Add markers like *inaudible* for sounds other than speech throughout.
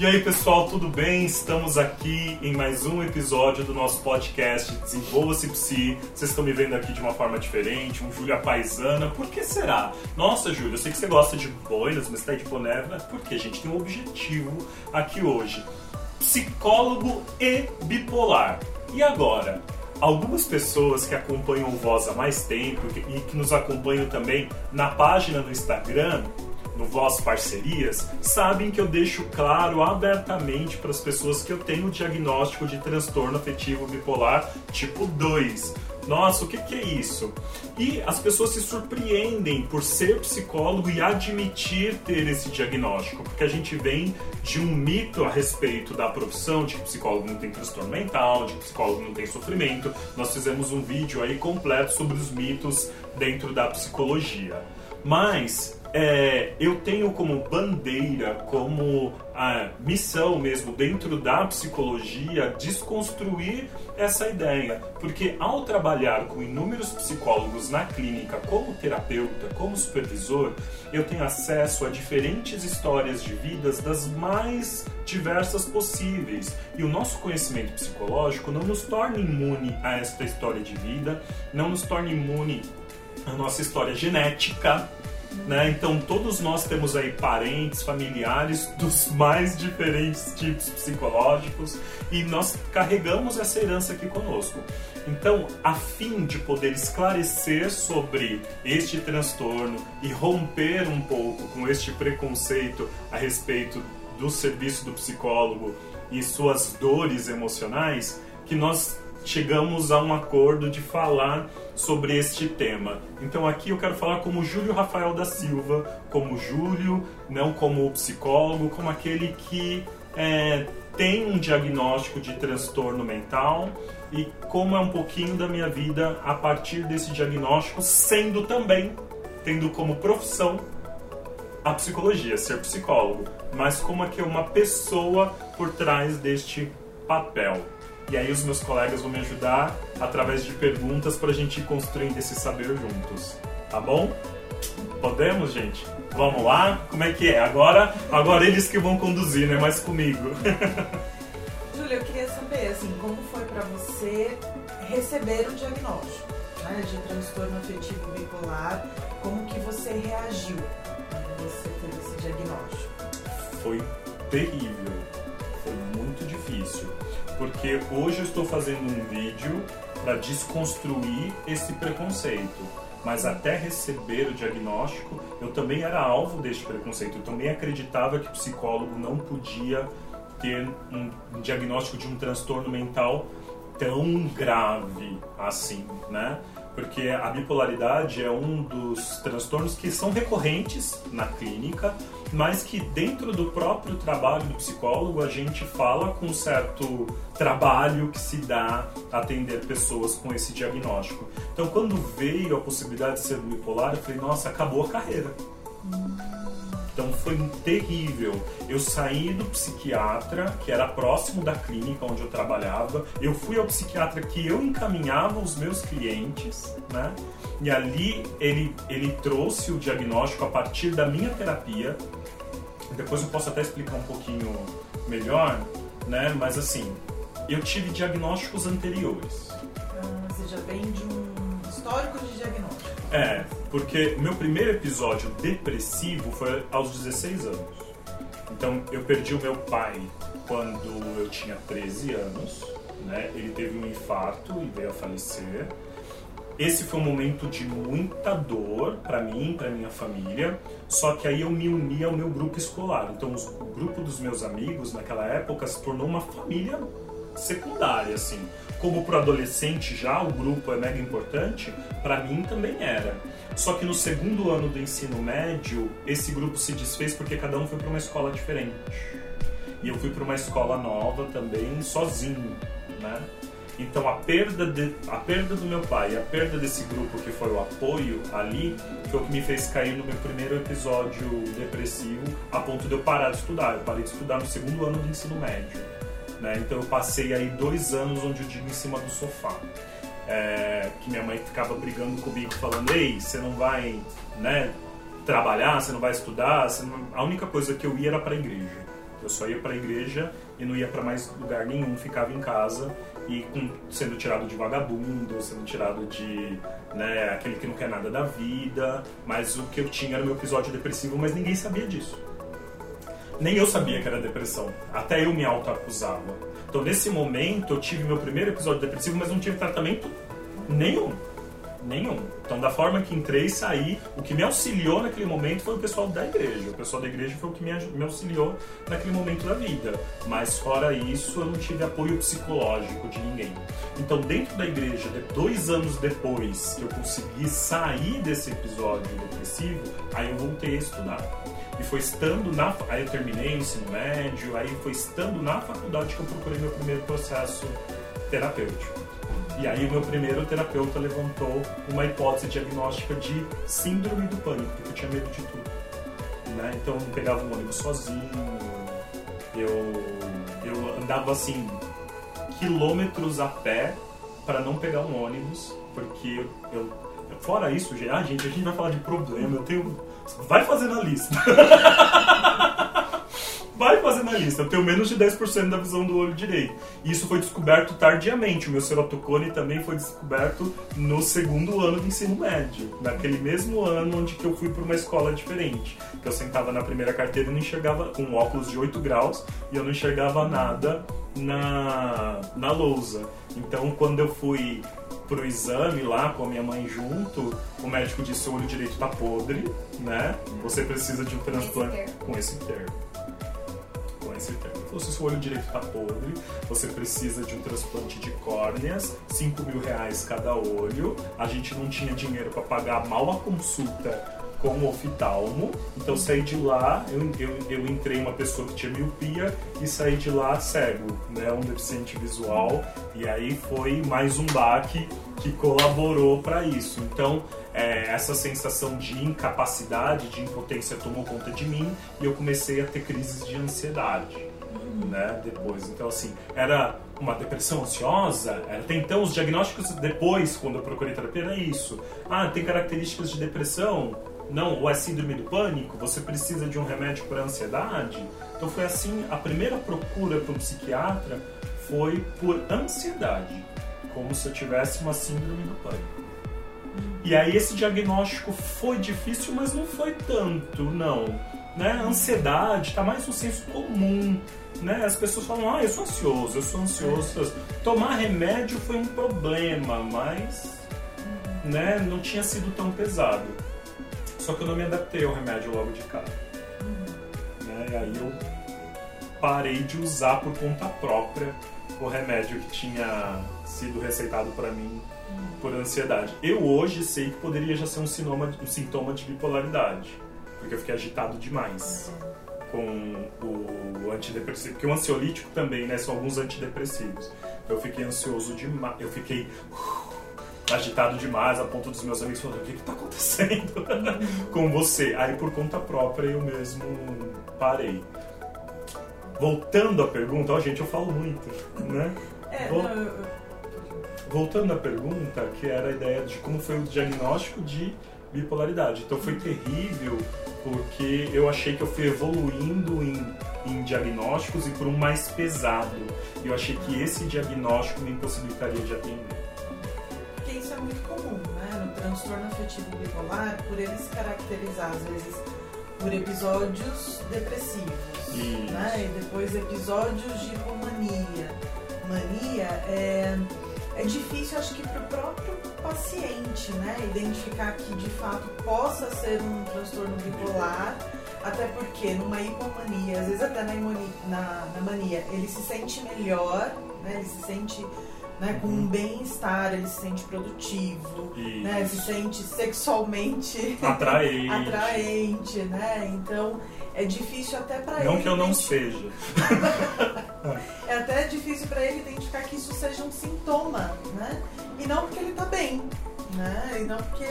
E aí, pessoal, tudo bem? Estamos aqui em mais um episódio do nosso podcast Desenvolva-se Psi. Vocês estão me vendo aqui de uma forma diferente, um Júlia paisana. Por que será? Nossa, Júlia, eu sei que você gosta de boinas, mas está de boné, né? porque a gente tem um objetivo aqui hoje. Psicólogo e bipolar. E agora? Algumas pessoas que acompanham o Voz há mais tempo e que nos acompanham também na página do Instagram no Voz Parcerias, sabem que eu deixo claro abertamente para as pessoas que eu tenho o diagnóstico de transtorno afetivo bipolar tipo 2. Nossa, o que, que é isso? E as pessoas se surpreendem por ser psicólogo e admitir ter esse diagnóstico, porque a gente vem de um mito a respeito da profissão de que psicólogo não tem transtorno mental, de que psicólogo não tem sofrimento. Nós fizemos um vídeo aí completo sobre os mitos dentro da psicologia. Mas é, eu tenho como bandeira, como a missão mesmo dentro da psicologia, desconstruir essa ideia. Porque ao trabalhar com inúmeros psicólogos na clínica, como terapeuta, como supervisor, eu tenho acesso a diferentes histórias de vidas das mais diversas possíveis. E o nosso conhecimento psicológico não nos torna imune a esta história de vida, não nos torna imune à nossa história genética né? Então todos nós temos aí parentes, familiares dos mais diferentes tipos psicológicos e nós carregamos essa herança aqui conosco. Então, a fim de poder esclarecer sobre este transtorno e romper um pouco com este preconceito a respeito do serviço do psicólogo e suas dores emocionais, que nós chegamos a um acordo de falar sobre este tema. Então aqui eu quero falar como Júlio Rafael da Silva, como Júlio, não como psicólogo, como aquele que é, tem um diagnóstico de transtorno mental e como é um pouquinho da minha vida a partir desse diagnóstico, sendo também tendo como profissão a psicologia, ser psicólogo, mas como é que é uma pessoa por trás deste papel. E aí os meus colegas vão me ajudar através de perguntas para a gente ir construindo esse saber juntos. Tá bom? Podemos, gente? Vamos lá? Como é que é? Agora, agora eles que vão conduzir, né? Mais comigo. *laughs* Júlia, eu queria saber, assim, como foi para você receber o diagnóstico né, de transtorno afetivo bipolar? Como que você reagiu quando você teve esse diagnóstico? Foi terrível. Difícil porque hoje eu estou fazendo um vídeo para desconstruir esse preconceito. Mas até receber o diagnóstico, eu também era alvo deste preconceito. Eu também acreditava que psicólogo não podia ter um diagnóstico de um transtorno mental tão grave assim, né? porque a bipolaridade é um dos transtornos que são recorrentes na clínica, mas que dentro do próprio trabalho do psicólogo a gente fala com um certo trabalho que se dá atender pessoas com esse diagnóstico. Então, quando veio a possibilidade de ser bipolar, eu falei: nossa, acabou a carreira. Então foi terrível. Eu saí do psiquiatra, que era próximo da clínica onde eu trabalhava. Eu fui ao psiquiatra que eu encaminhava os meus clientes, né? E ali ele, ele trouxe o diagnóstico a partir da minha terapia. Depois eu posso até explicar um pouquinho melhor, né? Mas assim, eu tive diagnósticos anteriores. Ah, você já vem de um histórico de diagnóstico. É, porque o meu primeiro episódio depressivo foi aos 16 anos. Então eu perdi o meu pai quando eu tinha 13 anos, né? Ele teve um infarto e veio a falecer. Esse foi um momento de muita dor para mim, para minha família. Só que aí eu me uni ao meu grupo escolar. Então o grupo dos meus amigos naquela época se tornou uma família secundária, assim. Como para adolescente já o grupo é mega importante, para mim também era. Só que no segundo ano do ensino médio, esse grupo se desfez porque cada um foi para uma escola diferente. E eu fui para uma escola nova também, sozinho, né? Então a perda, de, a perda do meu pai, a perda desse grupo que foi o apoio ali, foi o que me fez cair no meu primeiro episódio depressivo, a ponto de eu parar de estudar. Eu parei de estudar no segundo ano do ensino médio. Né? Então eu passei aí dois anos onde eu digo em cima do sofá. É, que minha mãe ficava brigando comigo, falando: Ei, você não vai né, trabalhar, você não vai estudar. Não... A única coisa que eu ia era para a igreja. Eu só ia para a igreja e não ia para mais lugar nenhum, ficava em casa e com, sendo tirado de vagabundo, sendo tirado de né, aquele que não quer nada da vida. Mas o que eu tinha era o meu episódio depressivo, mas ninguém sabia disso. Nem eu sabia que era depressão. Até eu me auto-acusava. Então, nesse momento, eu tive meu primeiro episódio depressivo, mas não tive tratamento nenhum. Nenhum. Então, da forma que entrei e saí, o que me auxiliou naquele momento foi o pessoal da igreja. O pessoal da igreja foi o que me, me auxiliou naquele momento da vida. Mas, fora isso, eu não tive apoio psicológico de ninguém. Então, dentro da igreja, dois anos depois que eu consegui sair desse episódio depressivo, aí eu voltei a estudar. E foi estando na. Aí eu terminei o ensino médio, aí foi estando na faculdade que eu procurei meu primeiro processo terapêutico. E aí o meu primeiro terapeuta levantou uma hipótese diagnóstica de síndrome do pânico, porque eu tinha medo de tudo. Né? Então eu pegava um ônibus sozinho, eu, eu andava assim quilômetros a pé para não pegar um ônibus, porque eu, fora isso, ah, gente, a gente vai falar de problema, eu tenho Vai fazendo a lista. *laughs* Vai fazendo a lista. Eu tenho menos de 10% da visão do olho direito. E isso foi descoberto tardiamente. O meu serotocone também foi descoberto no segundo ano de ensino médio. Naquele mesmo ano onde que eu fui para uma escola diferente. Que eu sentava na primeira carteira e não enxergava, com óculos de 8 graus, e eu não enxergava nada na, na lousa. Então, quando eu fui pro exame lá com a minha mãe junto, o médico disse o olho direito tá podre, né? Você precisa de um transplante com esse termo. Com esse termo. Falou, se o olho direito tá podre, você precisa de um transplante de córneas, 5 mil reais cada olho. A gente não tinha dinheiro para pagar mal a consulta com o oftalmo. Então saí de lá, eu, eu, eu entrei uma pessoa que tinha miopia e saí de lá cego, né, um deficiente visual. E aí foi mais um baque que colaborou para isso. Então é, essa sensação de incapacidade, de impotência tomou conta de mim e eu comecei a ter crises de ansiedade. Né, depois, então assim, era uma depressão ansiosa, era, tem então os diagnósticos depois, quando eu procurei terapia, era isso. Ah, tem características de depressão, não, ou é síndrome do pânico, você precisa de um remédio para ansiedade. Então foi assim, a primeira procura para um psiquiatra foi por ansiedade, como se eu tivesse uma síndrome do pânico. E aí esse diagnóstico foi difícil, mas não foi tanto, não. Né? Ansiedade está mais no senso comum. Né? As pessoas falam, ah, eu sou ansioso, eu sou ansioso. Tomar remédio foi um problema, mas né, não tinha sido tão pesado. Só que eu não me adaptei ao remédio logo de cara. Né? E aí eu parei de usar por conta própria o remédio que tinha sido receitado para mim por ansiedade. Eu hoje sei que poderia já ser um, sinoma, um sintoma de bipolaridade, porque eu fiquei agitado demais com o antidepressivo, porque o ansiolítico também, né, são alguns antidepressivos. Eu fiquei ansioso demais, eu fiquei agitado demais a ponto dos meus amigos falando: o que está acontecendo *laughs* com você? Aí, por conta própria, eu mesmo parei. Voltando à pergunta, ó, gente, eu falo muito, né? É, Vol... não, eu... Voltando à pergunta, que era a ideia de como foi o diagnóstico de bipolaridade. Então foi terrível porque eu achei que eu fui evoluindo em, em diagnósticos e por um mais pesado. Eu achei que esse diagnóstico me impossibilitaria de atender é muito comum, né? No transtorno afetivo bipolar, por ele se caracterizar, às vezes, por episódios depressivos, isso. né? E depois episódios de hipomania. Mania é, é difícil, acho que, para o próprio paciente, né? Identificar que de fato possa ser um transtorno bipolar. Até porque numa hipomania, às vezes até na, na, na mania, ele se sente melhor, né? ele se sente né, com um bem-estar, ele se sente produtivo, né, se sente sexualmente *laughs* atraente. atraente, né? Então é difícil até para ele. Não que eu não seja. *laughs* é até difícil para ele identificar que isso seja um sintoma, né? E não porque ele tá bem, né? E não porque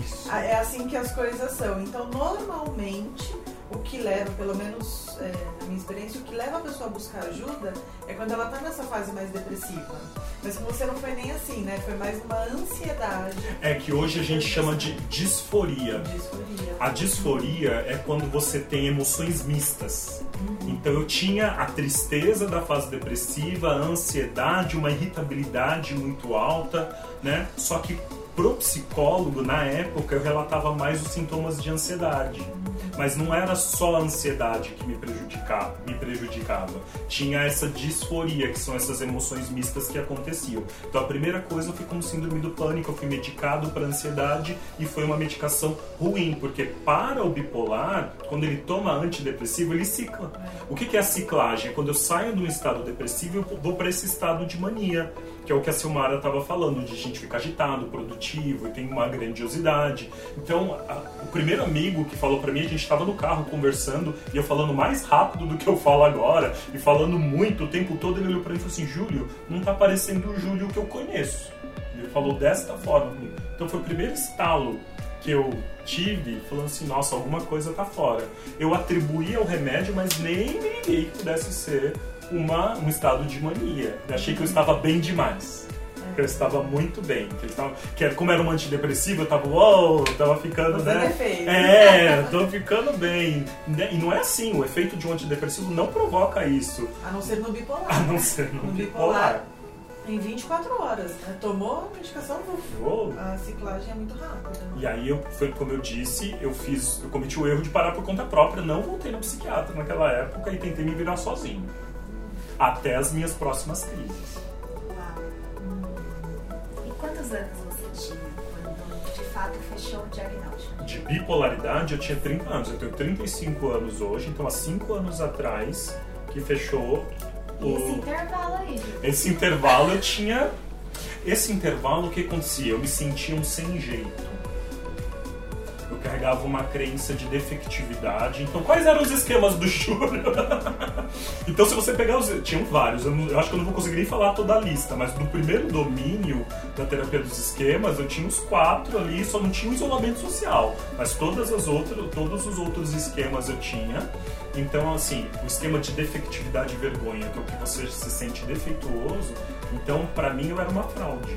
isso. é assim que as coisas são. Então, normalmente, o que leva, pelo menos é, na minha experiência, o que leva a pessoa a buscar ajuda é quando ela está nessa fase mais depressiva. Mas com você não foi nem assim, né? Foi mais uma ansiedade. É que hoje a gente chama de disforia. Disforia. A disforia é quando você tem emoções mistas. Então eu tinha a tristeza da fase depressiva, a ansiedade, uma irritabilidade muito alta, né? Só que pro psicólogo, na época, eu relatava mais os sintomas de ansiedade. Mas não era só a ansiedade que me prejudicava, me prejudicava. Tinha essa disforia, que são essas emoções mistas que aconteciam. Então a primeira coisa eu fui com síndrome do pânico, eu fui medicado para ansiedade e foi uma medicação ruim, porque para o bipolar, quando ele toma antidepressivo, ele cicla. O que é a ciclagem? É quando eu saio de um estado depressivo, eu vou para esse estado de mania que é o que a Silmara estava falando, de a gente ficar agitado, produtivo e tem uma grandiosidade. Então, a, o primeiro amigo que falou para mim, a gente estava no carro conversando e eu falando mais rápido do que eu falo agora e falando muito o tempo todo, ele olhou para mim e falou assim: Júlio, não tá parecendo o Júlio que eu conheço. Ele falou desta forma. Então, foi o primeiro estalo que eu tive, falando assim, nossa, alguma coisa tá fora. Eu atribuí ao remédio, mas nem me liguei que pudesse ser uma, um estado de mania. Eu achei que eu estava bem demais. Que eu estava muito bem. Que, eu estava, que como era um antidepressivo, eu estava, uou, wow, tava ficando, Você né? É, tô ficando bem. E não é assim, o efeito de um antidepressivo não provoca isso. A não ser no bipolar. A não ser no, no bipolar. bipolar. Em 24 horas, né? Tomou a medicação, Uou. a ciclagem é muito rápida. E aí, eu, foi como eu disse, eu fiz, eu cometi o erro de parar por conta própria, não voltei no psiquiatra naquela época e tentei me virar sozinho até as minhas próximas crises. E quantos anos você tinha quando de fato fechou o diagnóstico? De bipolaridade eu tinha 30 anos, eu tenho 35 anos hoje, então há 5 anos atrás que fechou o... Esse intervalo aí? Esse intervalo eu tinha... Esse intervalo o que acontecia? Eu me sentia um sem jeito carregava uma crença de defectividade. Então, quais eram os esquemas do Júlio? *laughs* então, se você pegar os. Tinham vários, eu, não, eu, acho que eu não vou conseguir nem falar toda a lista, mas no primeiro domínio da terapia dos esquemas, eu tinha os quatro ali, só não tinha isolamento social. Mas todas as outras, todos os outros esquemas eu tinha. Então, assim, o esquema de defectividade e vergonha, que é o que você se sente defeituoso, então, para mim, eu era uma fraude.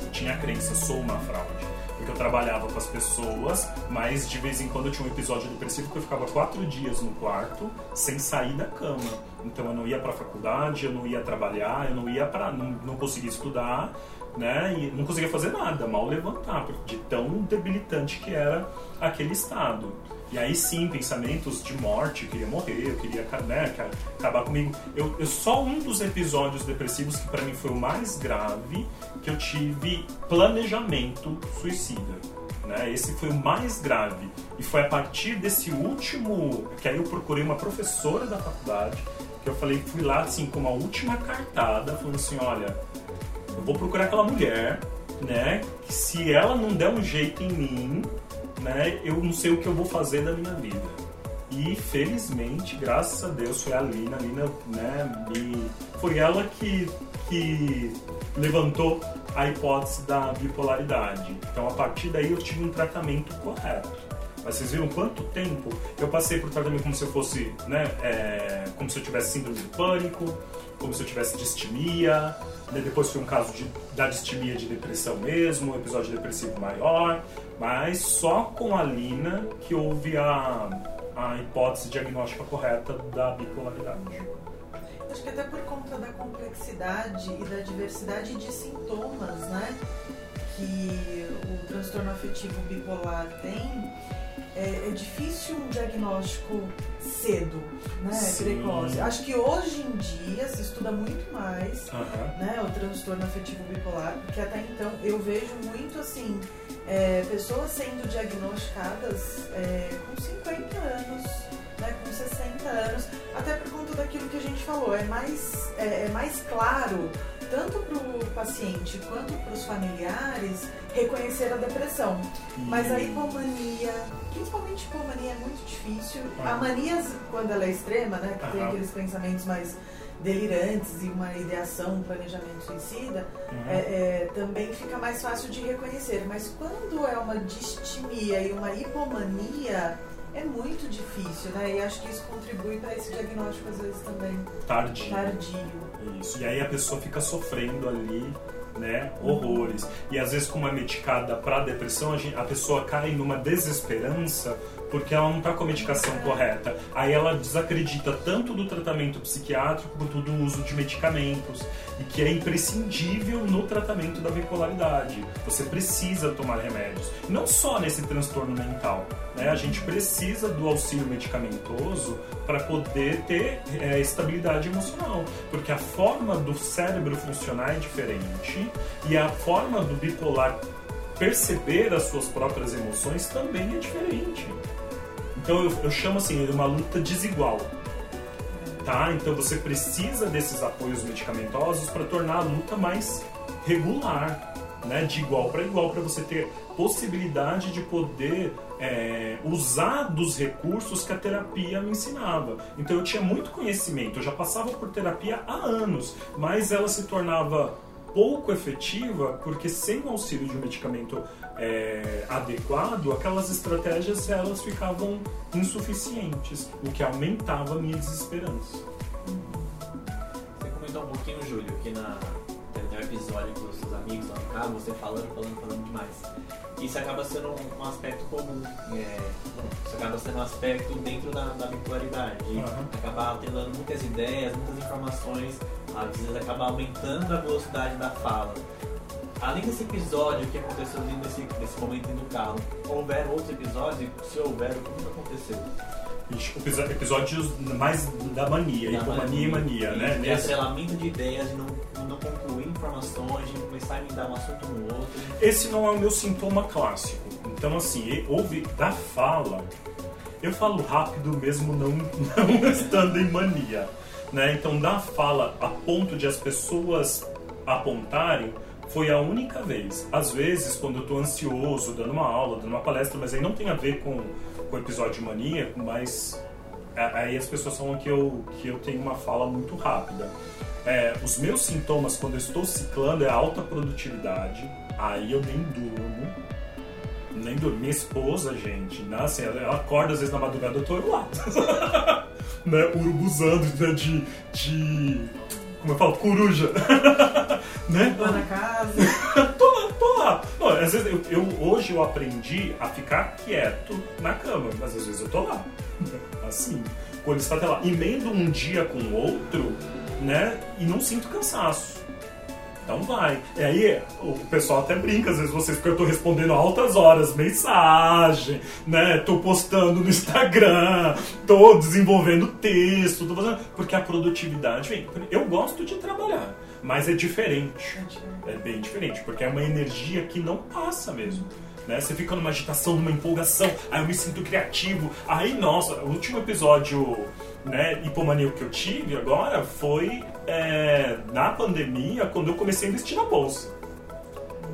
Eu tinha a crença, sou uma fraude porque eu trabalhava com as pessoas, mas de vez em quando eu tinha um episódio depressivo que eu ficava quatro dias no quarto sem sair da cama. Então eu não ia para a faculdade, eu não ia trabalhar, eu não ia para, não, não conseguia estudar, né? E não conseguia fazer nada, mal levantar, de tão debilitante que era aquele estado. E aí sim, pensamentos de morte, eu queria morrer, eu queria né, acabar comigo. Eu, eu, só um dos episódios depressivos que para mim foi o mais grave, que eu tive planejamento suicida. Né? Esse foi o mais grave. E foi a partir desse último, que aí eu procurei uma professora da faculdade, que eu falei, fui lá assim com uma última cartada, falando assim, olha, eu vou procurar aquela mulher, né? Que se ela não der um jeito em mim, né, eu não sei o que eu vou fazer da minha vida. E felizmente, graças a Deus, foi a Lina, a Lina, né, me, foi ela que, que levantou a hipótese da bipolaridade. Então, a partir daí, eu tive um tratamento correto. Mas vocês viram quanto tempo eu passei por tratamento como se eu fosse, né, é, como se eu tivesse síndrome do pânico, como se eu tivesse distimia, né, depois foi um caso de, da distimia de depressão mesmo, um episódio depressivo maior, mas só com a Lina que houve a, a hipótese diagnóstica correta da bipolaridade. Acho que até por conta da complexidade e da diversidade de sintomas, né? Que o transtorno afetivo bipolar tem, é, é difícil um diagnóstico cedo, né? Sim. Precoce. Acho que hoje em dia se estuda muito mais Aham. né, o transtorno afetivo bipolar, porque até então eu vejo muito assim, é, pessoas sendo diagnosticadas é, com 50 anos, né, com 60 anos, até por conta daquilo que a gente falou, é mais, é, é mais claro, tanto para o paciente quanto para os familiares, reconhecer a depressão. Mas a hipomania, principalmente hipomania, é muito difícil. A Ah. mania, quando ela é extrema, né, que tem Aham. aqueles pensamentos mais delirantes e uma ideação, um planejamento suicida, Uhum. é, é, também fica mais fácil de reconhecer. Mas quando é uma distimia e uma hipomania, é muito difícil, né? E acho que isso contribui para esse diagnóstico, às vezes, também Tardio. tardio. Isso. E aí a pessoa fica sofrendo ali, né? Horrores. E às vezes, como é medicada para depressão, a, gente- a pessoa cai numa desesperança porque ela não está com a medicação correta. Aí ela desacredita tanto do tratamento psiquiátrico quanto do uso de medicamentos. E que é imprescindível no tratamento da bipolaridade. Você precisa tomar remédios. Não só nesse transtorno mental. Né? A gente precisa do auxílio medicamentoso para poder ter é, estabilidade emocional. Porque a forma do cérebro funcionar é diferente e a forma do bipolar perceber as suas próprias emoções também é diferente. Então eu, eu chamo assim de uma luta desigual. Tá? Então você precisa desses apoios medicamentosos para tornar a luta mais regular, né? de igual para igual, para você ter possibilidade de poder é, usar dos recursos que a terapia me ensinava. Então eu tinha muito conhecimento, eu já passava por terapia há anos, mas ela se tornava pouco efetiva porque sem o auxílio de um medicamento é, adequado, aquelas estratégias elas ficavam insuficientes, o que aumentava a minha desesperança. Você comentou um pouquinho, Júlio, que na, tem um episódio com os seus amigos lá no carro, você falando, falando, falando demais. Isso acaba sendo um, um aspecto comum. É, isso acaba sendo um aspecto dentro da, da bipolaridade. de Aham. Acabar atrelando muitas ideias, muitas informações, às vezes acaba aumentando a velocidade da fala. Além desse episódio que aconteceu ali nesse, nesse momento do carro, houveram outros episódios? E Se houveram, como que aconteceu? Episódios mais da mania, Da hipomania e mania, e né? De Nesse- atrelamento de ideias, de não, não concluir informações, de começar a emendar um assunto no outro. Esse não é o meu sintoma clássico. Então, assim, houve da fala. Eu falo rápido mesmo não, *laughs* não estando em mania. Né? Então, da fala a ponto de as pessoas apontarem foi a única vez. Às vezes, quando eu tô ansioso, dando uma aula, dando uma palestra, mas aí não tem a ver com o episódio maníaco, mas aí as pessoas falam que eu, que eu tenho uma fala muito rápida. É, os meus sintomas quando eu estou ciclando é alta produtividade, aí eu nem durmo. Nem durmo. Minha esposa, gente, né, assim, ela acorda às vezes na madrugada, eu tô lá. *laughs* né, urubuzando né, de, de. Como eu falo? Coruja. *laughs* né? Lá na casa. *laughs* tô lá, tô lá. Não, às vezes eu, eu- hoje eu aprendi a ficar quieto na cama, mas às vezes eu tô lá. Assim. Quando está até lá. Emendo um dia com o outro, né? E não sinto cansaço. Então vai. E aí o pessoal até brinca às vezes vocês, porque eu tô respondendo altas horas mensagem, né? Tô postando no Instagram, tô desenvolvendo texto, tô fazendo. Porque a produtividade vem. Eu gosto de trabalhar, mas é diferente. É bem diferente, porque é uma energia que não passa mesmo. Né? Você fica numa agitação, numa empolgação, aí eu me sinto criativo. Aí, nossa, o último episódio né, hipomaníaco que eu tive agora foi é, na pandemia, quando eu comecei a investir na bolsa.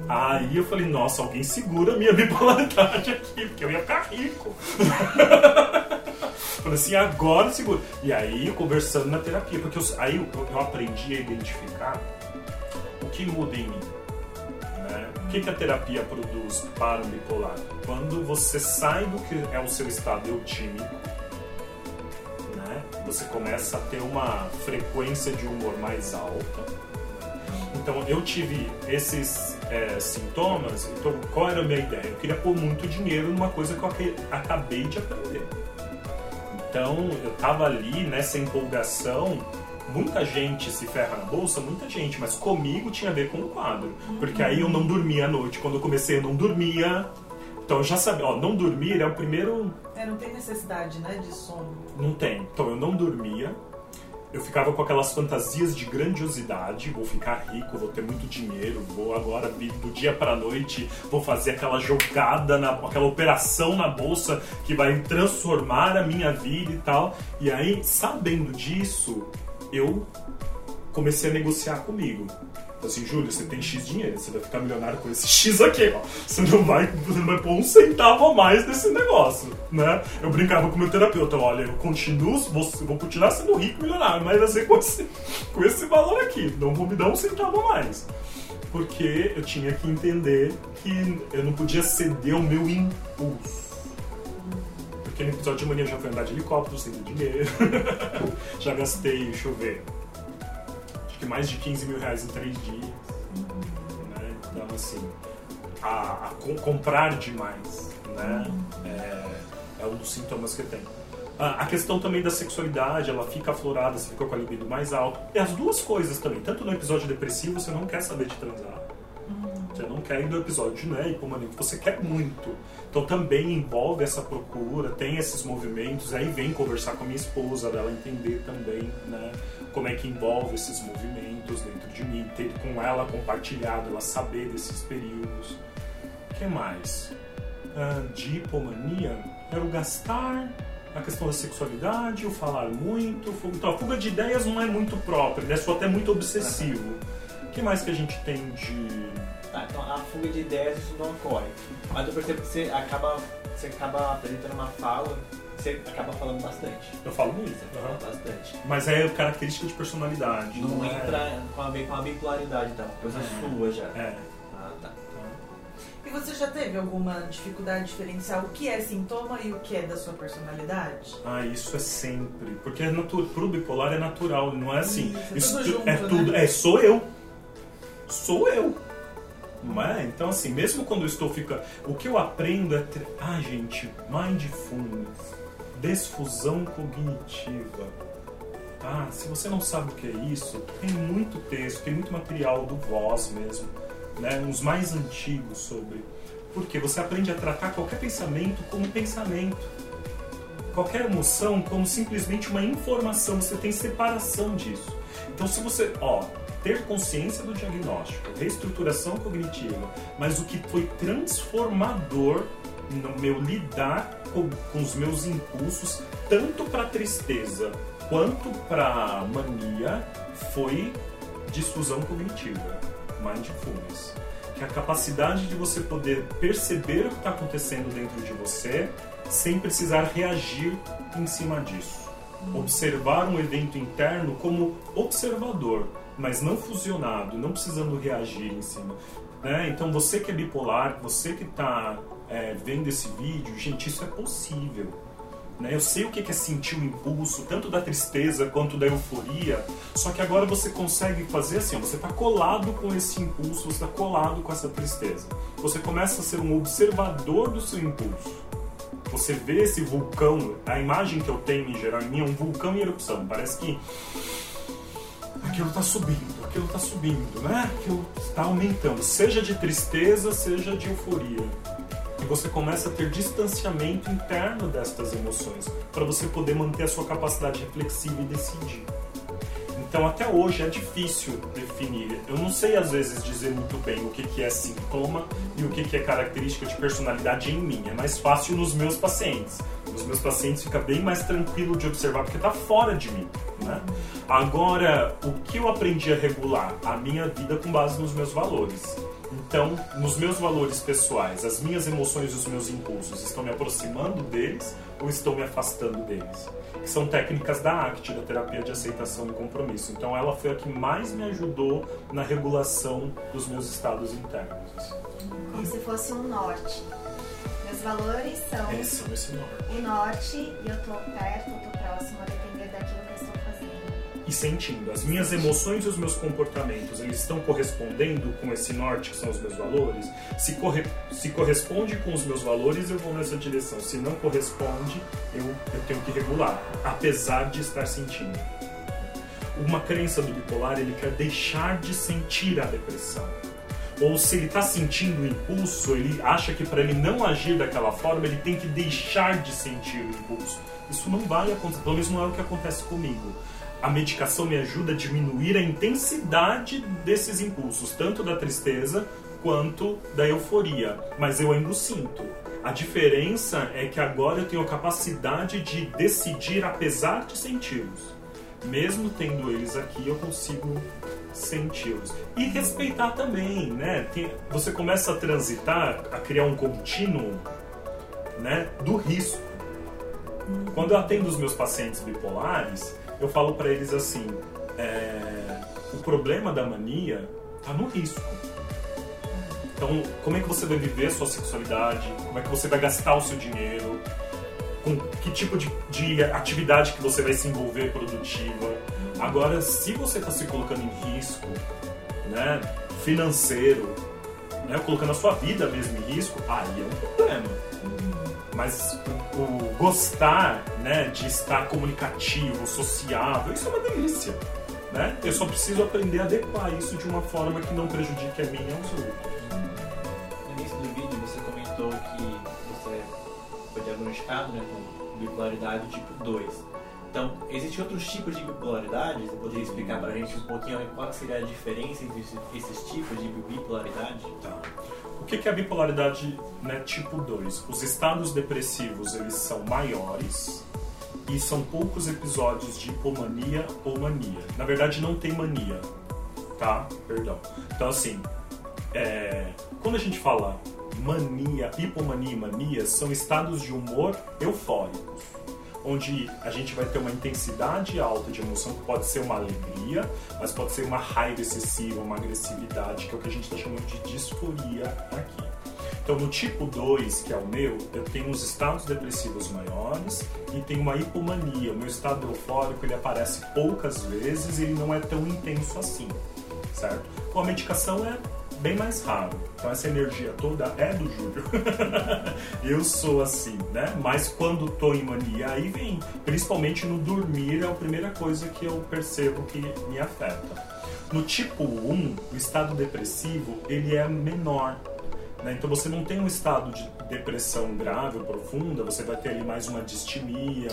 Aí eu falei, nossa, alguém segura a minha *laughs* bipolaridade aqui, porque eu ia ficar rico. *laughs* Falei assim, agora segura. E aí, conversando na terapia, porque eu- aí eu, eu aprendi a identificar o que muda em mim. né? O que, a terapia produz para o bipolar? Quando você sai do que é o seu estado eutímico? Você começa a ter uma frequência de humor mais alta. Então eu tive esses é, sintomas, então qual era a minha ideia? Eu queria pôr muito dinheiro numa coisa que eu acabei de aprender. Então eu tava ali nessa empolgação. Muita gente se ferra na bolsa, muita gente, mas comigo tinha a ver com o quadro. Porque aí eu não dormia à noite. Quando eu comecei, eu não dormia. Então já sabia, ó, não dormir é o primeiro. É, não tem necessidade, né, de sono. Não tem. Então eu não dormia. Eu ficava com aquelas fantasias de grandiosidade, vou ficar rico, vou ter muito dinheiro, vou agora do dia para noite, vou fazer aquela jogada, na, aquela operação na bolsa que vai transformar a minha vida e tal. E aí, sabendo disso, eu comecei a negociar comigo. Assim, Júlio, você tem X dinheiro, você vai ficar milionário com esse *laughs* X aqui, ó. Você não vai, você não vai pôr um centavo a mais nesse negócio, né? Eu brincava com o meu terapeuta, olha, eu continuo, vou, vou continuar sendo rico milionário, mas ser com esse, *laughs* com esse valor aqui, não vou me dar um centavo a mais. Porque eu tinha que entender que eu não podia ceder ao meu impulso. Porque no episódio de eu já fui andar de helicóptero sem dinheiro. *laughs* já gastei, deixa eu ver, que mais de 15 mil reais em três dias. Né? Então, assim, a, a com- comprar demais, né? É, é um dos sintomas que tem. A, a questão também da sexualidade, ela fica aflorada, você fica com a libido mais alto. E as duas coisas também. Tanto no episódio depressivo, você não quer saber de transar. Não quer ir do episódio, né? Hipomaníaco, você quer muito. Então também envolve essa procura, tem esses movimentos, aí vem conversar com a minha esposa, dela entender também, né? Como é que envolve esses movimentos dentro de mim, ter com ela compartilhado, ela saber desses períodos. O que mais? Ah, de hipomania, era o gastar, a questão da sexualidade, o falar muito. Então a fuga de ideias não é muito própria, ele é só até muito obsessivo. O que mais que a gente tem de. Tá, então a fuga de ideias isso não ocorre. Mas eu percebo que você acaba, você acaba apresentando uma fala, você acaba falando bastante. Eu falo muito. Você fala bastante. Mas é característica de personalidade. Não é- entra com a, com a bipolaridade, então. Coisa É. sua já. É. Ah, tá. E você já teve alguma dificuldade de diferenciar o que é sintoma e o que é da sua personalidade? Ah, isso é sempre. Porque é natu... pro bipolar é natural, não é assim. Isso, é tudo tu- junto, é né? tudo. É, sou eu. Sou eu. Não é? Então, assim, mesmo quando eu estou ficando. O que eu aprendo é. Ah, gente, mindfulness. Desfusão cognitiva. Ah, se você não sabe o que é isso, tem muito texto, tem muito material do Voz mesmo, né? Uns mais antigos sobre. Porque você aprende a tratar qualquer pensamento como pensamento. Qualquer emoção como simplesmente uma informação, você tem separação disso. Então, se você, ó, ter consciência do diagnóstico, reestruturação cognitiva, mas o que foi transformador no meu lidar com, com os meus impulsos, tanto para tristeza quanto para mania, foi difusão cognitiva, mindfulness. Que é a capacidade de você poder perceber o que está acontecendo dentro de você sem precisar reagir em cima disso. Observar um evento interno como observador, mas não fusionado, não precisando reagir em cima. Né? Então você que é bipolar, você que está vendo esse vídeo, gente, isso é possível. Né? Eu sei o que é sentir o impulso, tanto da tristeza quanto da euforia, só que agora você consegue fazer assim, você está colado com esse impulso, você está colado com essa tristeza. Você começa a ser um observador do seu impulso. Você vê esse vulcão, a imagem que eu tenho em geral em mim é um vulcão em erupção. Parece que aquilo está subindo, aquilo está subindo, né? Aquilo está aumentando, seja de tristeza, seja de euforia. E você começa a ter distanciamento interno destas emoções, para você poder manter a sua capacidade reflexiva e decidir. Então, até hoje é difícil definir. Eu não sei, às vezes, dizer muito bem o que é sintoma e o que é característica de personalidade em mim. É mais fácil nos meus pacientes. Nos meus pacientes fica bem mais tranquilo de observar, porque está fora de mim. Né? Agora, o que eu aprendi a regular? A minha vida com base nos meus valores. Então, nos meus valores pessoais, as minhas emoções e os meus impulsos estão me aproximando deles ou estão me afastando deles? Que são técnicas da ACT, da terapia de aceitação e compromisso. Então, ela foi a que mais me ajudou na regulação dos meus estados internos. Como se fosse um norte. Meus valores são Esse são esse norte. o norte e eu tô perto, eu tô próximo a depender daquilo que eu estou fazendo. E sentindo. As minhas emoções e os meus comportamentos, eles estão correspondendo com esse norte, que são os meus valores? Se, corre... Se corresponde com os meus valores, eu vou nessa direção. Se não corresponde, eu, eu tenho que regular, apesar de estar sentindo. Uma crença do bipolar, ele quer deixar de sentir a depressão. Ou se ele está sentindo o impulso, ele acha que para ele não agir daquela forma, ele tem que deixar de sentir o impulso. Isso não vai acontecer, pelo menos não é o que acontece comigo. A medicação me ajuda a diminuir a intensidade desses impulsos, tanto da tristeza quanto da euforia, mas eu ainda o sinto. A diferença é que agora eu tenho a capacidade de decidir apesar de senti-los. Mesmo tendo eles aqui, eu consigo senti-los. E respeitar também, né? Tem- você começa a transitar, a criar um contínuo né, do risco. Quando eu atendo os meus pacientes bipolares, eu falo para eles assim: é, o problema da mania está no risco. Então, como é que você vai viver a sua sexualidade? Como é que você vai gastar o seu dinheiro? com que tipo de, de atividade que você vai se envolver produtiva. Agora, se você está se colocando em risco, né, financeiro, né, colocando a sua vida mesmo em risco, aí é um problema. Mas o, o gostar né, de estar comunicativo, sociável, isso é uma delícia. Né? Eu só preciso aprender a adequar isso de uma forma que não prejudique a mim e aos outros. No início do vídeo você comentou que você foi diagnosticado né, com bipolaridade tipo 2. Então, existem outros tipos de bipolaridade? Você poderia explicar pra gente um pouquinho qual seria a diferença entre esses- tipos de bipolaridade? Tá. O que que é a bipolaridade né, tipo 2? Os estados depressivos eles são maiores e são poucos episódios de hipomania ou mania. Na verdade, não tem mania, tá? Perdão. Então, assim, é, quando a gente fala mania, hipomania e mania, são estados de humor eufóricos, onde a gente vai ter uma intensidade alta de emoção, que pode ser uma alegria, mas pode ser uma raiva excessiva, uma agressividade, que é o que a gente está chamando de disforia aqui. Então, no tipo 2, que é o meu, eu tenho os estados depressivos maiores e tenho uma hipomania. O meu estado eufórico ele aparece poucas vezes e ele não é tão intenso assim, certo? Com a medicação é bem mais raro. Então, essa energia toda é do Júlio. *laughs* eu sou assim, né? Mas quando tô em mania, aí vem. Principalmente no dormir, é a primeira coisa que eu percebo que me afeta. No tipo 1, o estado depressivo, ele é menor. né? Então você não tem um estado de depressão grave ou profunda, você vai ter ali mais uma distimia,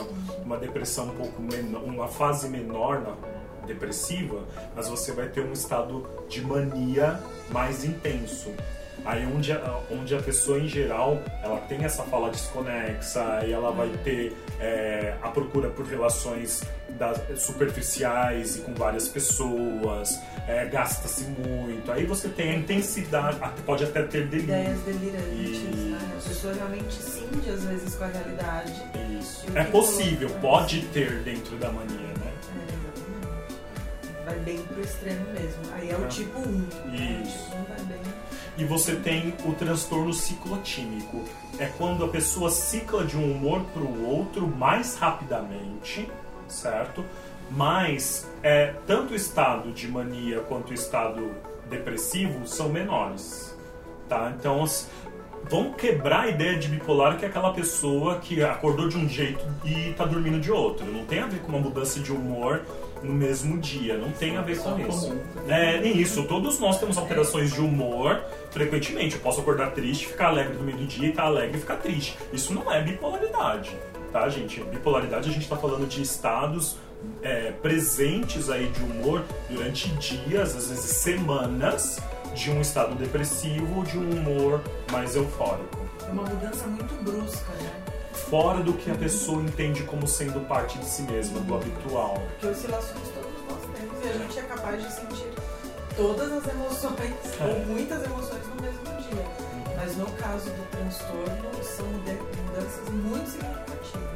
uma depressão um pouco menor, uma fase menor na depressiva, mas você vai ter um estado de mania mais intenso. Aí onde a, onde a pessoa em geral ela tem essa fala desconexa e ela vai ter é, a procura por relações das- superficiais e com várias pessoas, é, gasta-se muito. Aí você tem a intensidade, pode até ter delírio. Ideias delirantes, né? A Isso. pessoa realmente cinde às vezes com a realidade. Isso. É possível, coloca- pode ter dentro da mania, né? É. Vai bem pro extremo mesmo. Aí é o É. tipo 1. né? O Isso. tipo 1 vai bem. E você tem o transtorno ciclotímico. É quando a pessoa cicla de um humor para o outro mais rapidamente, certo? Mas é, tanto o estado de mania quanto o estado depressivo são menores, tá? Então, vão quebrar a ideia de bipolar que é aquela pessoa que acordou de um jeito e tá dormindo de outro. Não tem a ver com uma mudança de humor no mesmo dia, não tem a ver com isso. comum. É, nem isso. Todos nós temos alterações de humor frequentemente. Eu posso acordar triste, ficar alegre no meio do dia e estar alegre e ficar triste. Isso não é bipolaridade, tá, gente? Bipolaridade a gente está falando de estados é, presentes aí de humor durante dias, às vezes semanas, de um estado depressivo ou de um humor mais eufórico. É uma mudança muito brusca, né? Fora do que a pessoa entende como sendo parte de si mesma, do habitual. Porque oscilações todos nós temos e a gente é capaz de sentir todas as emoções, É. ou muitas emoções no mesmo dia. Mas no caso do transtorno, são muda- mudanças muito significativas.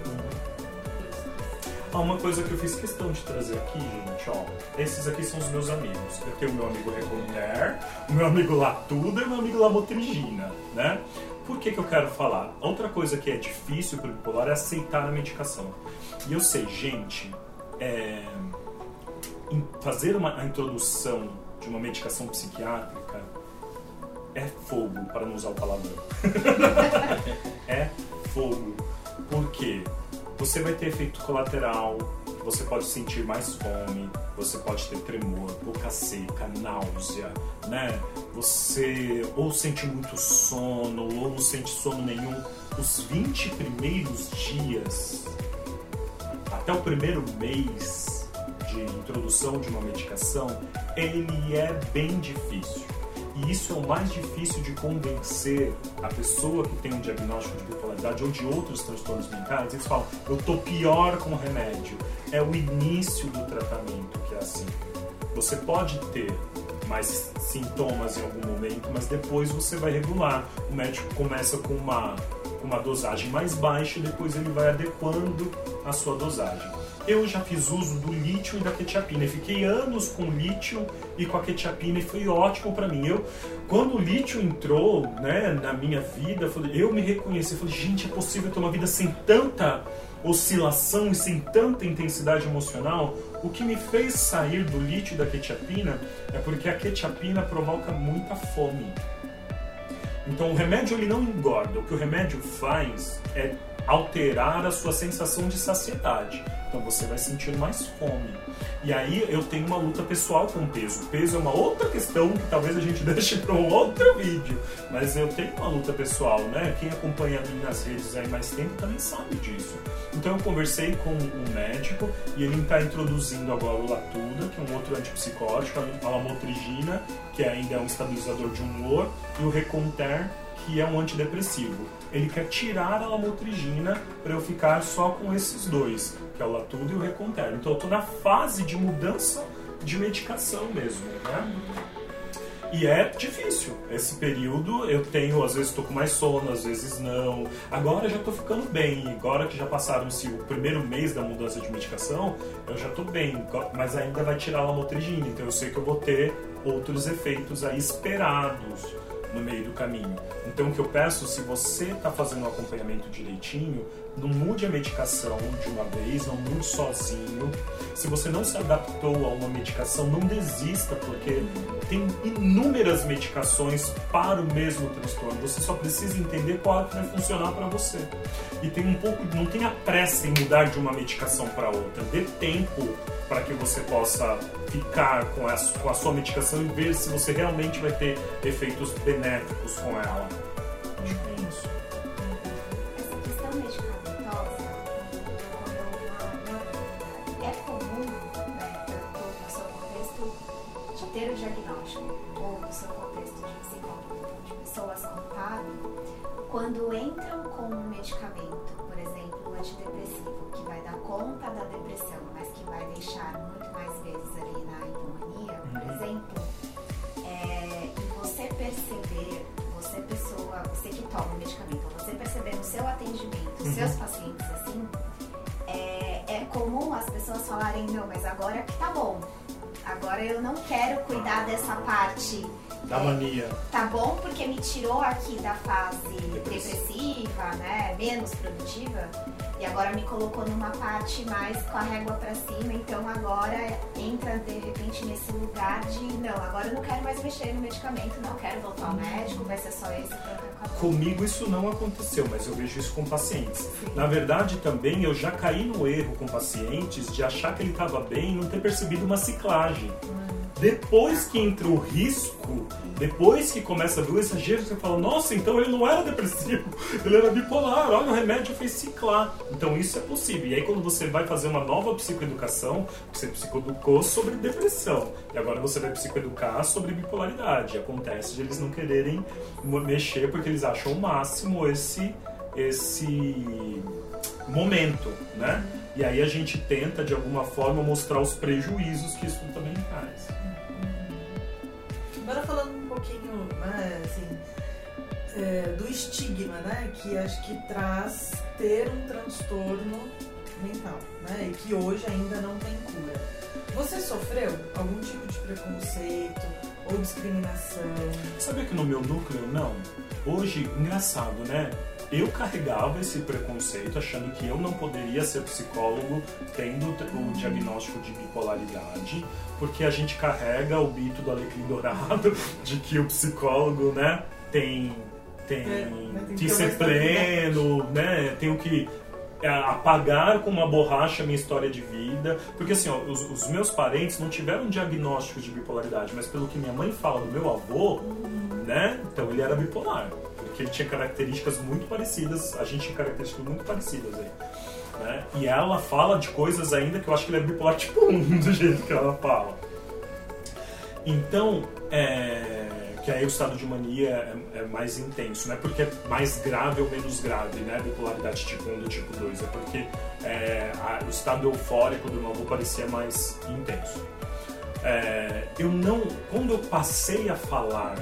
Ah, uma coisa que eu fiz questão de trazer aqui, gente, ó. Esses aqui são os meus amigos. Eu tenho o meu amigo Reconter, o meu amigo Latuda e o meu amigo Lamotrigina, né? Por que, que eu quero falar? Outra coisa que é difícil para o bipolar é aceitar a medicação. E eu sei, gente, é, fazer uma, a introdução de uma medicação psiquiátrica é fogo, para não usar o palavrão. *laughs* é fogo. Por quê? Você vai ter efeito colateral, você pode sentir mais fome, você pode ter tremor, boca seca, náusea, né? Você ou sente muito sono, ou não sente sono nenhum. Os 20 primeiros dias, até o primeiro mês de introdução de uma medicação, ele é bem difícil. E isso é o mais difícil de convencer a pessoa que tem um diagnóstico de bipolaridade ou de outros transtornos mentais. Eles falam, eu tô pior com o remédio. É o início do tratamento que é assim. Você pode ter mais sintomas em algum momento, mas depois você vai regular. O médico começa com uma uma dosagem mais baixa e depois ele vai adequando a sua dosagem. Eu já fiz uso do lítio e da quetiapina. Fiquei anos com lítio e com a quetiapina e foi ótimo para mim. Eu, quando o lítio entrou né, na minha vida, eu, me reconheci. Falei, gente, é possível ter uma vida sem tanta oscilação e sem tanta intensidade emocional? O que me fez sair do lítio da quetiapina é porque a quetiapina provoca muita fome. Então o remédio ele não engorda, o que o remédio faz é alterar a sua sensação de saciedade. Então você vai sentir mais fome. E aí eu tenho uma luta pessoal com peso. O peso é uma outra questão que talvez a gente *laughs* deixe para um outro vídeo. Mas eu tenho uma luta pessoal, né? Quem acompanha mim nas redes aí mais tempo também sabe disso. Então eu conversei com um médico e ele está introduzindo agora o Latuda, que é um outro antipsicótico, a lamotrigina, que ainda é um estabilizador de humor, e o Reconter, que é um antidepressivo. Ele quer tirar a lamotrigina para eu ficar só com esses dois, que é o Latuda e o Reconter. Então eu estou na fase de mudança de medicação mesmo, né? E é difícil. Esse período eu tenho, às vezes estou com mais sono, às vezes não. Agora já estou ficando bem. Agora que já passaram-se o primeiro mês da mudança de medicação, eu já estou bem. Mas ainda vai tirar a lamotrigina, então eu sei que eu vou ter outros efeitos aí esperados no meio do caminho. Então o que eu peço, se você está fazendo o acompanhamento direitinho, não mude a medicação de uma vez, não mude sozinho. Se você não se adaptou a uma medicação, não desista, porque tem inúmeras medicações para o mesmo transtorno. Você só precisa entender qual é que vai funcionar para você. E tem um pouco, não tenha pressa em mudar de uma medicação para outra. Dê tempo para que você possa ficar com a, com a sua medicação e ver se você realmente vai ter efeitos benéficos com ela. Acho que é isso. Essa questão medicamentosa, é comum, né, no seu contexto de ter o diagnóstico ou no seu contexto de se de pessoas com quando entram com um medicamento, antidepressivo, que vai dar conta da depressão, mas que vai deixar muito mais vezes ali na hipomania, por exemplo, é, e você perceber, você pessoa, você que toma o medicamento, você perceber no seu atendimento, Uhum. seus pacientes assim, é, é comum as pessoas falarem, não, mas agora que tá bom. Agora eu não quero cuidar dessa parte. Da mania. Tá bom porque me tirou aqui da fase Depressiva. né? Menos produtiva. E agora me colocou numa parte mais com a régua pra cima. Então agora entra de repente nesse lugar de não, agora eu não quero mais mexer no medicamento, não quero voltar ao médico, vai ser só esse. Comigo isso não aconteceu, mas eu vejo isso com pacientes. Na verdade, também eu já caí no erro com pacientes de achar que ele estava bem e não ter percebido uma ciclagem. Depois que entra o risco, depois que começa a o exagero, você fala, nossa, então ele não era depressivo, *laughs* ele era bipolar, olha, o remédio fez ciclar. Então isso é possível. E aí quando você vai fazer uma nova psicoeducação, você psicoeducou sobre depressão, e agora você vai psicoeducar sobre bipolaridade. Acontece de eles não quererem mexer porque eles acham o máximo esse, esse momento, né? E aí a gente tenta, de alguma forma, mostrar os prejuízos que isso também traz. Agora falando um pouquinho, né, assim, é, do estigma, né, que acho que traz ter um transtorno mental, né, e que hoje ainda não tem cura. Você sofreu algum tipo de preconceito ou discriminação? Sabia que no meu núcleo, não? Hoje, engraçado, né? Eu carregava esse preconceito achando que eu não poderia ser psicólogo tendo o diagnóstico de bipolaridade, porque a gente carrega o mito do alecrim dourado *laughs* de que o psicólogo, né, tem tem, É, né, tem que ser pleno, né? Tenho que é, apagar com uma borracha a minha história de vida. Porque assim, ó, os, os meus parentes não tiveram diagnóstico de bipolaridade, mas pelo que minha mãe fala do meu avô, né? Então ele era bipolar. Porque ele tinha características muito parecidas, a gente tinha características muito parecidas aí. Né? E ela fala de coisas ainda que eu acho que ele é bipolar tipo 1, *laughs* do jeito que ela fala. Então, é, que aí o estado de mania é, é mais intenso, não é porque é mais grave ou menos grave, né? Bipolaridade tipo 1 do tipo 2, é porque é, a- o estado eufórico do avô parecia mais intenso. É, eu não, quando eu passei a falar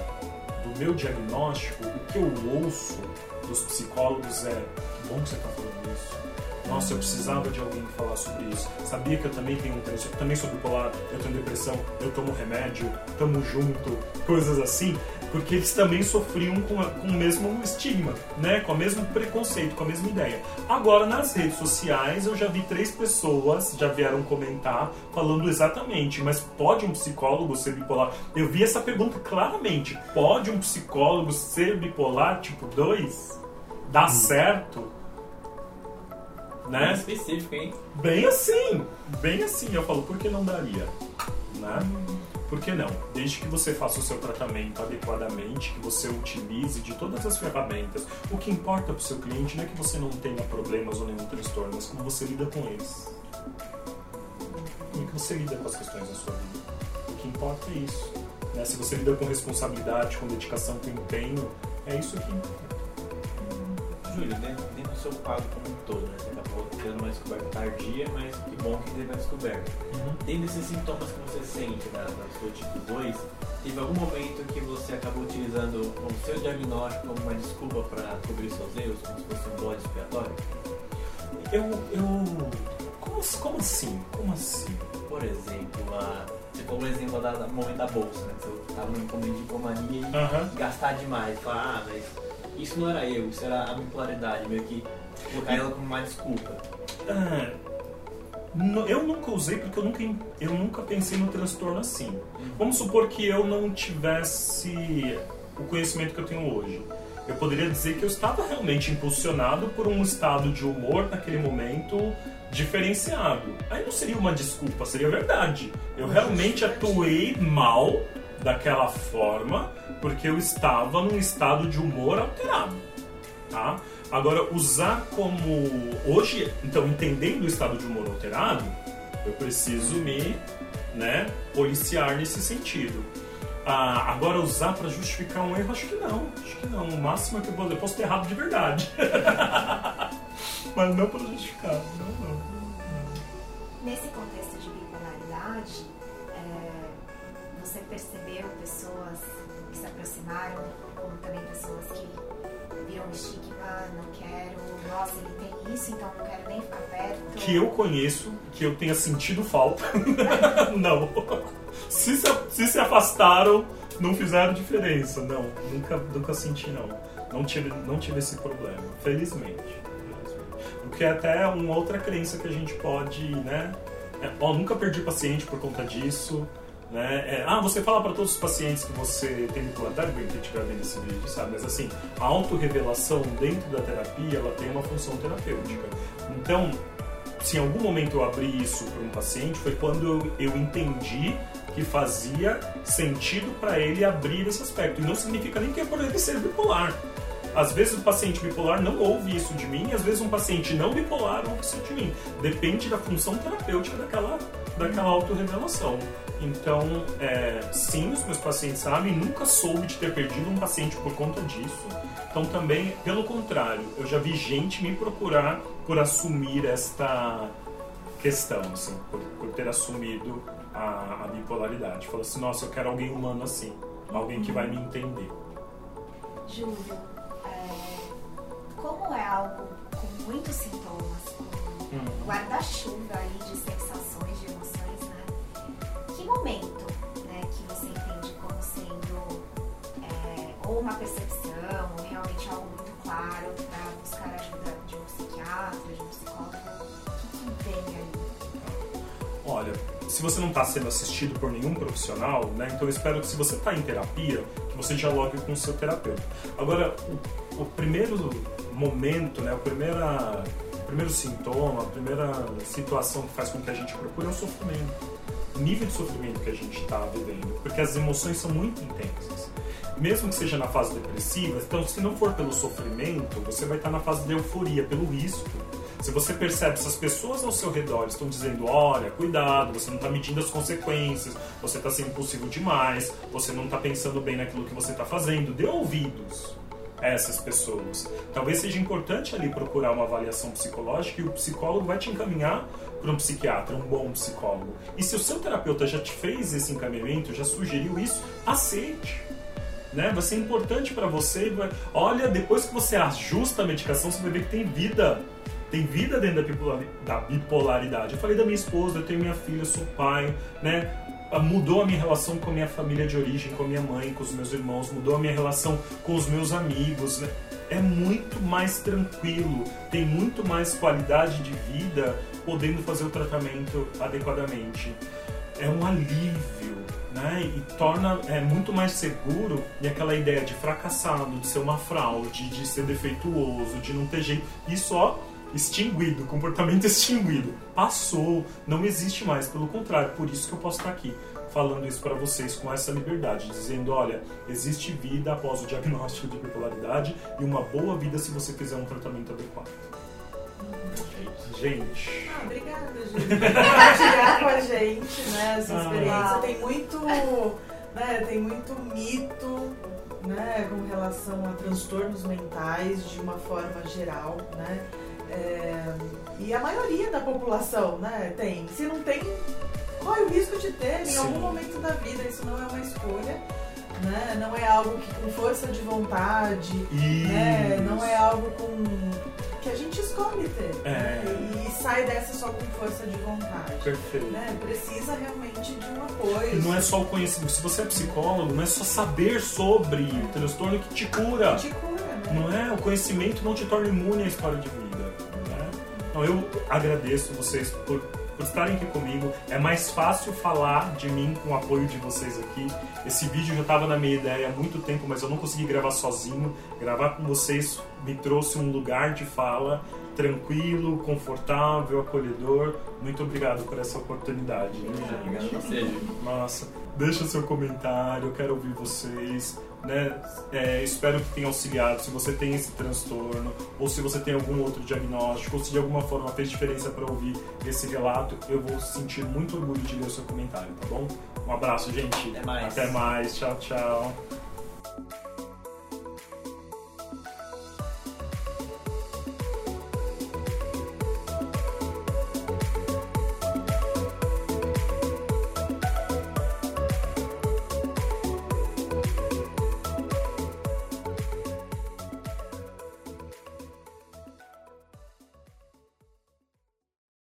do meu diagnóstico, o que eu ouço dos psicólogos é que bom que você está falando isso. Nossa, eu precisava de alguém falasse sobre isso. Sabia que eu também tenho um transtorno, também sou bipolar, eu tenho depressão, eu tomo remédio, tamo junto, coisas assim, porque eles também sofriam com, a, com o mesmo estigma, né? Com o mesmo preconceito, com a mesma ideia. Agora, nas redes sociais, eu já vi três pessoas já vieram comentar falando exatamente, mas pode um psicólogo ser bipolar? Eu vi essa pergunta claramente. Pode um psicólogo ser bipolar tipo 2? Dá certo? Bem Né? específico, hein? Bem assim, bem assim. Eu falo, por que não daria? Né? Por que não? Desde que você faça o seu tratamento adequadamente, que você utilize de todas as ferramentas. O que importa para o seu cliente não é que você não tenha problemas ou nenhum transtorno, mas como você lida com eles. Como é que você lida com as questões da sua vida. O que importa é isso. né? Se você lida com responsabilidade, com dedicação, com empenho, é isso que importa. Júlio, dentro, dentro do seu quadro como um todo, né? Você acabou tendo uma descoberta tardia, mas que bom que teve a descoberta. Dentro desses sintomas que você sente da, da sua tipo 2, teve algum momento que você acabou utilizando o seu diagnóstico como uma desculpa para cobrir seus erros, como se fosse um bode expiatório? Eu. eu... Como, como assim? Como assim? Por exemplo, a, você falou o exemplo da, da momento da bolsa, né? Você estava num momento de hipomania e Aham. gastar demais. Falar, ah, mas isso não era eu, isso era a bipolaridade, meio que colocar ela como uma desculpa. Ah, eu nunca usei porque eu nunca, eu nunca pensei no transtorno assim. Vamos supor que eu não tivesse o conhecimento que eu tenho hoje. Eu poderia dizer que eu estava realmente impulsionado por um estado de humor naquele momento diferenciado. Aí não seria uma desculpa, seria verdade. Eu realmente atuei mal daquela forma porque eu estava num estado de humor alterado tá? Agora, usar como. Hoje, então, entendendo o estado de humor alterado, eu preciso me né, policiar nesse sentido. Ah, agora, usar para justificar um erro, acho que não. Acho que não. O máximo é que eu posso, eu posso ter errado de verdade. *laughs* Mas não para justificar. Não, não. Nesse contexto de bipolaridade, é, você percebeu pessoas que se aproximaram, como também pessoas que viram o estigma, não quero, nossa, ele tem isso, então não quero nem ficar perto. Que eu conheço, que eu tenha sentido falta. *laughs* não. Se se, se afastaram, não fizeram diferença. Não, nunca, nunca senti, não. Não tive, não tive esse problema, felizmente. felizmente. O que é até uma outra crença que a gente pode, né? É, ó, nunca perdi paciente por conta disso. Né? É, ah, você fala para todos os pacientes que você tem implantado, quem estiver vendo esse vídeo, sabe? Mas assim, a autorrevelação dentro da terapia, ela tem uma função terapêutica. Então, se em algum momento eu abri isso para um paciente, foi quando eu, eu entendi que fazia sentido para ele abrir esse aspecto. E não significa nem que é por ele ser bipolar. Às vezes o paciente bipolar não ouve isso de mim, e às vezes um paciente não bipolar ouve isso de mim. Depende da função terapêutica daquela, daquela autorrevelação. Então, é, sim, os meus pacientes sabem, nunca soube de ter perdido um paciente por conta disso. Então, também, pelo contrário, eu já vi gente me procurar por assumir esta questão, assim, por, por ter assumido a, a bipolaridade. Falou assim: nossa, eu quero alguém humano assim, alguém que vai me entender. Júlio, é, como é algo com muitos sintomas, Hum. guarda-chuva aí de sensações, para buscar ajuda de um psiquiatra, de um psicólogo? O que, que vem aí? Olha, se você não está sendo assistido por nenhum profissional, né, então eu espero que se você está em terapia, que você dialogue com o seu terapeuta. Agora, o, o primeiro momento, né, o, primeira, o primeiro sintoma, a primeira situação que faz com que a gente procure é o sofrimento. O nível de sofrimento que a gente está vivendo, porque as emoções são muito intensas. Mesmo que seja na fase depressiva, então se não for pelo sofrimento, você vai estar na fase de euforia, pelo risco. Se você percebe se as pessoas ao seu redor estão dizendo, olha, cuidado, você não está medindo as consequências, você está sendo impulsivo demais, você não está pensando bem naquilo que você está fazendo, dê ouvidos a essas pessoas. Talvez seja importante ali procurar uma avaliação psicológica e o psicólogo vai te encaminhar para um psiquiatra, um bom psicólogo. E se o seu terapeuta já te fez esse encaminhamento, já sugeriu isso, aceite. Né? Vai ser importante para você. Olha, depois que você ajusta a medicação, você vai ver que tem vida. Tem vida dentro da bipolaridade. Eu falei da minha esposa, eu tenho minha filha, eu sou pai, né? Mudou a minha relação com a minha família de origem, com a minha mãe, com os meus irmãos, mudou a minha relação com os meus amigos, né? É muito mais tranquilo, tem muito mais qualidade de vida podendo fazer o tratamento adequadamente. É um alívio, né? E torna é, muito mais seguro e aquela ideia de fracassado, de ser uma fraude, de ser defeituoso, de não ter jeito. Isso, ó, extinguido, *laughs* comportamento extinguido. Passou, não existe mais, pelo contrário, por isso que eu posso estar aqui falando isso para vocês com essa liberdade, dizendo, olha, existe vida após o diagnóstico de bipolaridade e uma boa vida se você fizer um tratamento adequado. Gente. Ah, obrigada, gente. Compartilhar com a gente, né, essa ah. experiência. Ah. Tem muito, né, tem muito mito, né, com relação a transtornos mentais de uma forma geral, né. É, e a maioria da população, né, tem. Se não tem, corre o risco de ter em Sim. algum momento da vida. Isso não é uma escolha. Né? Não é algo que com força de vontade, né? não é algo com escolhe ter. É. Né? E sai dessa só com força de vontade. Perfeito. Né? Precisa realmente de um apoio. E não é só o conhecimento. Se você é psicólogo, não é só saber sobre o transtorno que te cura. Que te cura, né? Não é? O conhecimento não te torna imune à história de vida. Né? Então eu agradeço vocês por por estarem aqui comigo. É mais fácil falar de mim com o apoio de vocês aqui. Esse vídeo já estava na minha ideia há muito tempo, mas eu não consegui gravar sozinho. Gravar com vocês me trouxe um lugar de fala tranquilo, confortável, acolhedor. Muito obrigado por essa oportunidade. Obrigado a você. Nossa, deixa seu comentário, eu quero ouvir vocês. Né? É, espero que tenha auxiliado. Se você tem esse transtorno, ou se você tem algum outro diagnóstico, ou se de alguma forma fez diferença para ouvir esse relato, eu vou sentir muito orgulho de ler o seu comentário, tá bom? Um abraço, gente. Até mais. Até mais. Tchau, tchau.